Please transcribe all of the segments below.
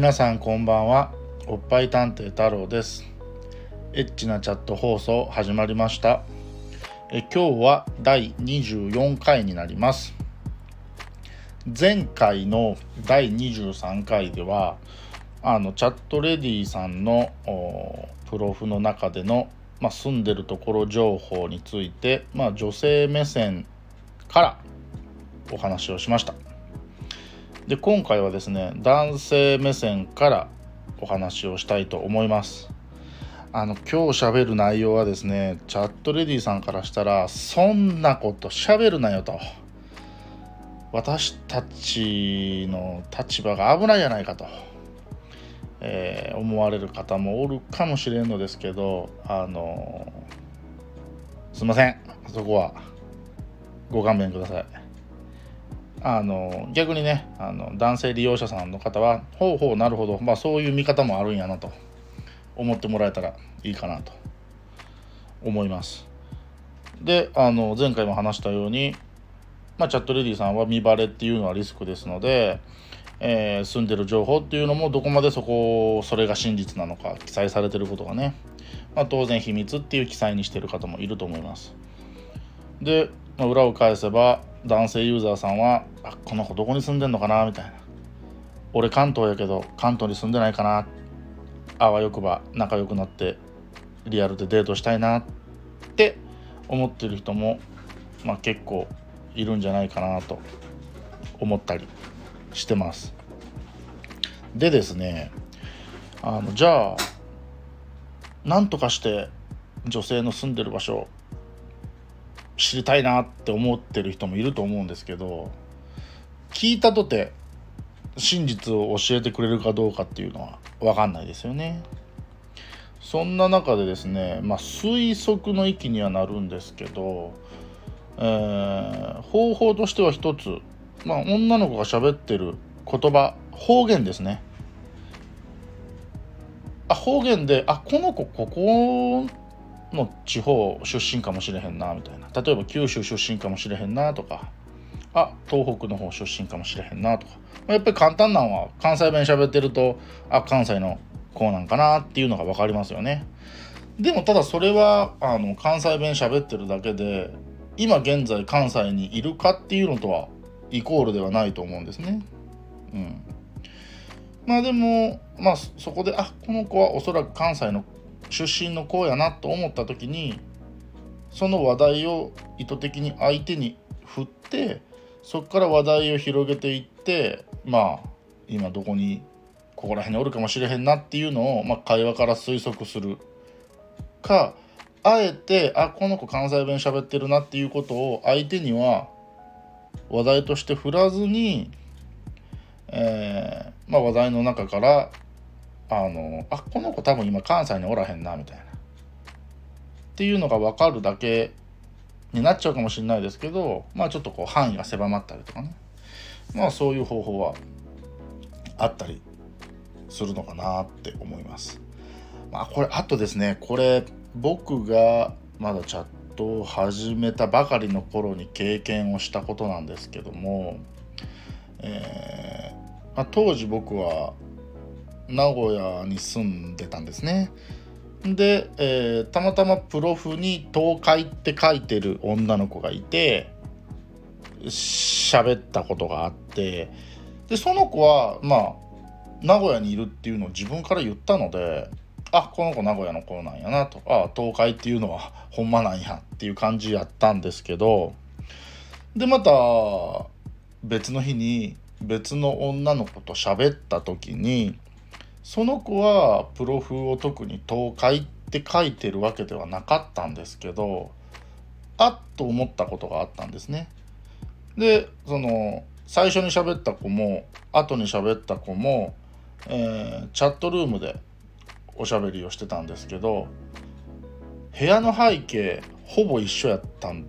皆さんこんばんは。おっぱい探偵太郎です。エッチなチャット放送始まりました。え今日は第24回になります。前回の第23回ではあのチャットレディさんのプロフの中での、まあ、住んでるところ情報について、まあ、女性目線からお話をしました。で今回はですね男性目線からお話をしたいと思います。あの今日喋る内容はですねチャットレディさんからしたらそんなこと喋るなよと。私たちの立場が危ないじゃないかと、えー、思われる方もおるかもしれんのですけどあのすいません。そこはご勘弁ください。あの逆にねあの男性利用者さんの方はほうほうなるほど、まあ、そういう見方もあるんやなと思ってもらえたらいいかなと思います。であの前回も話したように、まあ、チャットレディさんは見バレっていうのはリスクですので、えー、住んでる情報っていうのもどこまでそこそれが真実なのか記載されてることがね、まあ、当然秘密っていう記載にしてる方もいると思います。で、まあ、裏を返せば男性ユーザーさんは「あこの子どこに住んでんのかな?」みたいな「俺関東やけど関東に住んでないかな?」あわよくば仲良くなってリアルでデートしたいなって思ってる人も、まあ、結構いるんじゃないかなと思ったりしてます。でですねあのじゃあなんとかして女性の住んでる場所知りたいなって思ってる人もいると思うんですけど聞いたとて真実を教えてくれるかどうかっていうのは分かんないですよね。そんな中でですね、まあ、推測の域にはなるんですけど、えー、方法としては一つ、まあ、女の子が喋ってる言葉方言ですね。あ方言であこの子ここの地方出身かもしれへんなみたいな。例えば九州出身かもしれへんなとか。あ東北の方出身かもしれへんなとか。まやっぱり簡単なのは関西弁喋ってるとあ関西の子なんかなっていうのが分かりますよね。でもただそれはあの関西弁喋ってるだけで今現在関西にいるかっていうのとはイコールではないと思うんですね。うん。まあでもまあそこであこの子はおそらく関西の出身の子やなと思った時にその話題を意図的に相手に振ってそこから話題を広げていってまあ今どこにここら辺におるかもしれへんなっていうのを、まあ、会話から推測する。かあえてあこの子関西弁喋ってるなっていうことを相手には話題として振らずに、えーまあ、話題の中からあのあこの子多分今関西におらへんなみたいなっていうのが分かるだけになっちゃうかもしれないですけどまあちょっとこう範囲が狭まったりとかねまあそういう方法はあったりするのかなって思います。まあこれあとですねこれ僕がまだチャットを始めたばかりの頃に経験をしたことなんですけども、えーまあ、当時僕は名古屋に住んでたんですね。で、えー、たまたまプロフに「東海」って書いてる女の子がいて喋ったことがあってでその子はまあ名古屋にいるっていうのを自分から言ったのであこの子名古屋の子なんやなとあ東海っていうのは ほんまなんやっていう感じやったんですけどでまた別の日に別の女の子と喋った時にその子はプロフを特に東海って書いてるわけではなかったんですけどあっと思ったことがあったんですね。でその最初に喋った子も後に喋った子も、えー、チャットルームでおしゃべりをしてたんですけど部屋の背景ほぼ一緒やったん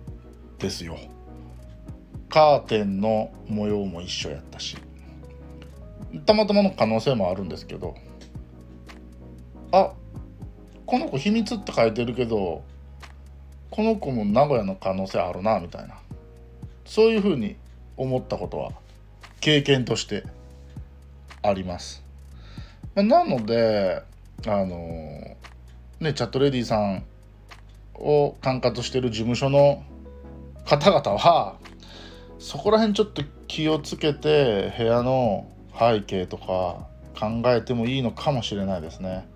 ですよ。カーテンの模様も一緒やったしたまたまの可能性もあるんですけどあこの子秘密って書いてるけどこの子も名古屋の可能性あるなみたいなそういうふうに思ったことは経験としてあります。なのであのねチャットレディさんを管轄してる事務所の方々はそこら辺ちょっと気をつけて部屋の背景とか考えてもいいのかもしれないですね。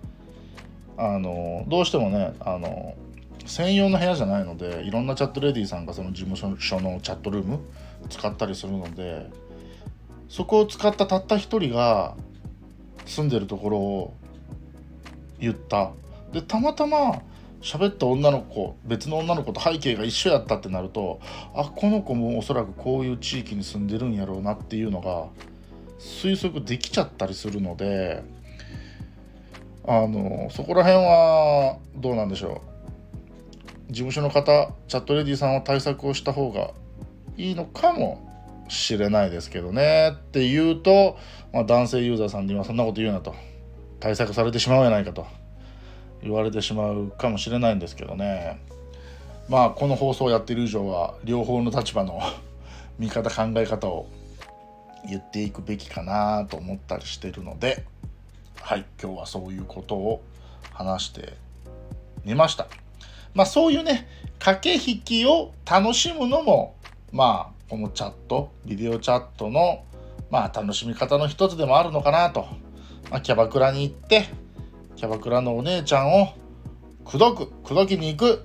あのどうしてもねあの専用の部屋じゃないのでいろんなチャットレディーさんがその事務所のチャットルーム使ったりするのでそこを使ったたった一人が住んでるところを言ったでたまたま喋った女の子別の女の子と背景が一緒やったってなるとあこの子もおそらくこういう地域に住んでるんやろうなっていうのが推測できちゃったりするのであのそこら辺はどうなんでしょう。事務所の方チャットレディさんは対策をした方がいいのかもしれないですけどね。っていうと、まあ、男性ユーザーさんにはそんなこと言うなと。対策されてしまうやないかと。言われてしまうかもしれないんですけどね。まあこの放送をやってる以上は両方の立場の 見方考え方を言っていくべきかなと思ったりしてるのではい今日はそういうことを話してみました。まあそういうね駆け引きを楽しむのもまあこのチャットビデオチャットのまあ楽しみ方の一つでもあるのかなと、まあ、キャバクラに行ってキャバクラのお姉ちゃんを口説く口説きに行く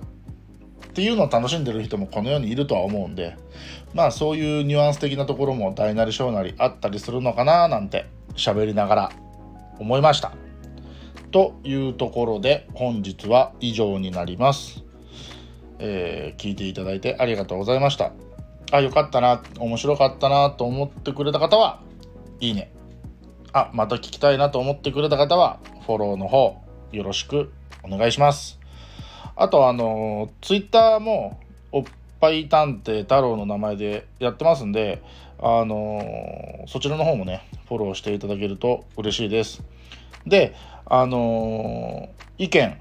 っていうのを楽しんでる人もこの世にいるとは思うんでまあそういうニュアンス的なところも大なり小なりあったりするのかななんて喋りながら思いました。というところで本日は以上になります。えー、聞いていただいてありがとうございました。あ、よかったな、面白かったなと思ってくれた方は、いいね。あ、また聞きたいなと思ってくれた方は、フォローの方、よろしくお願いします。あと、あの、ツイッターも、おっぱい探偵太郎の名前でやってますんで、あのそちらの方もね、フォローしていただけると嬉しいです。で、あの意見、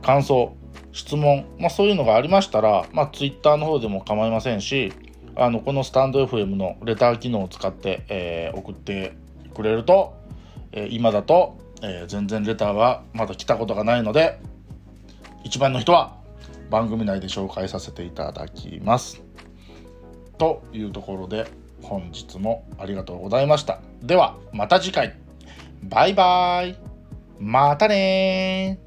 感想、質問、まあ、そういうのがありましたら、まあ、Twitter の方でも構いませんし、あのこのスタンド FM のレター機能を使って、えー、送ってくれると、えー、今だと、えー、全然レターはまだ来たことがないので一番の人は番組内で紹介させていただきます。というところで本日もありがとうございました。ではまた次回バイバイまたね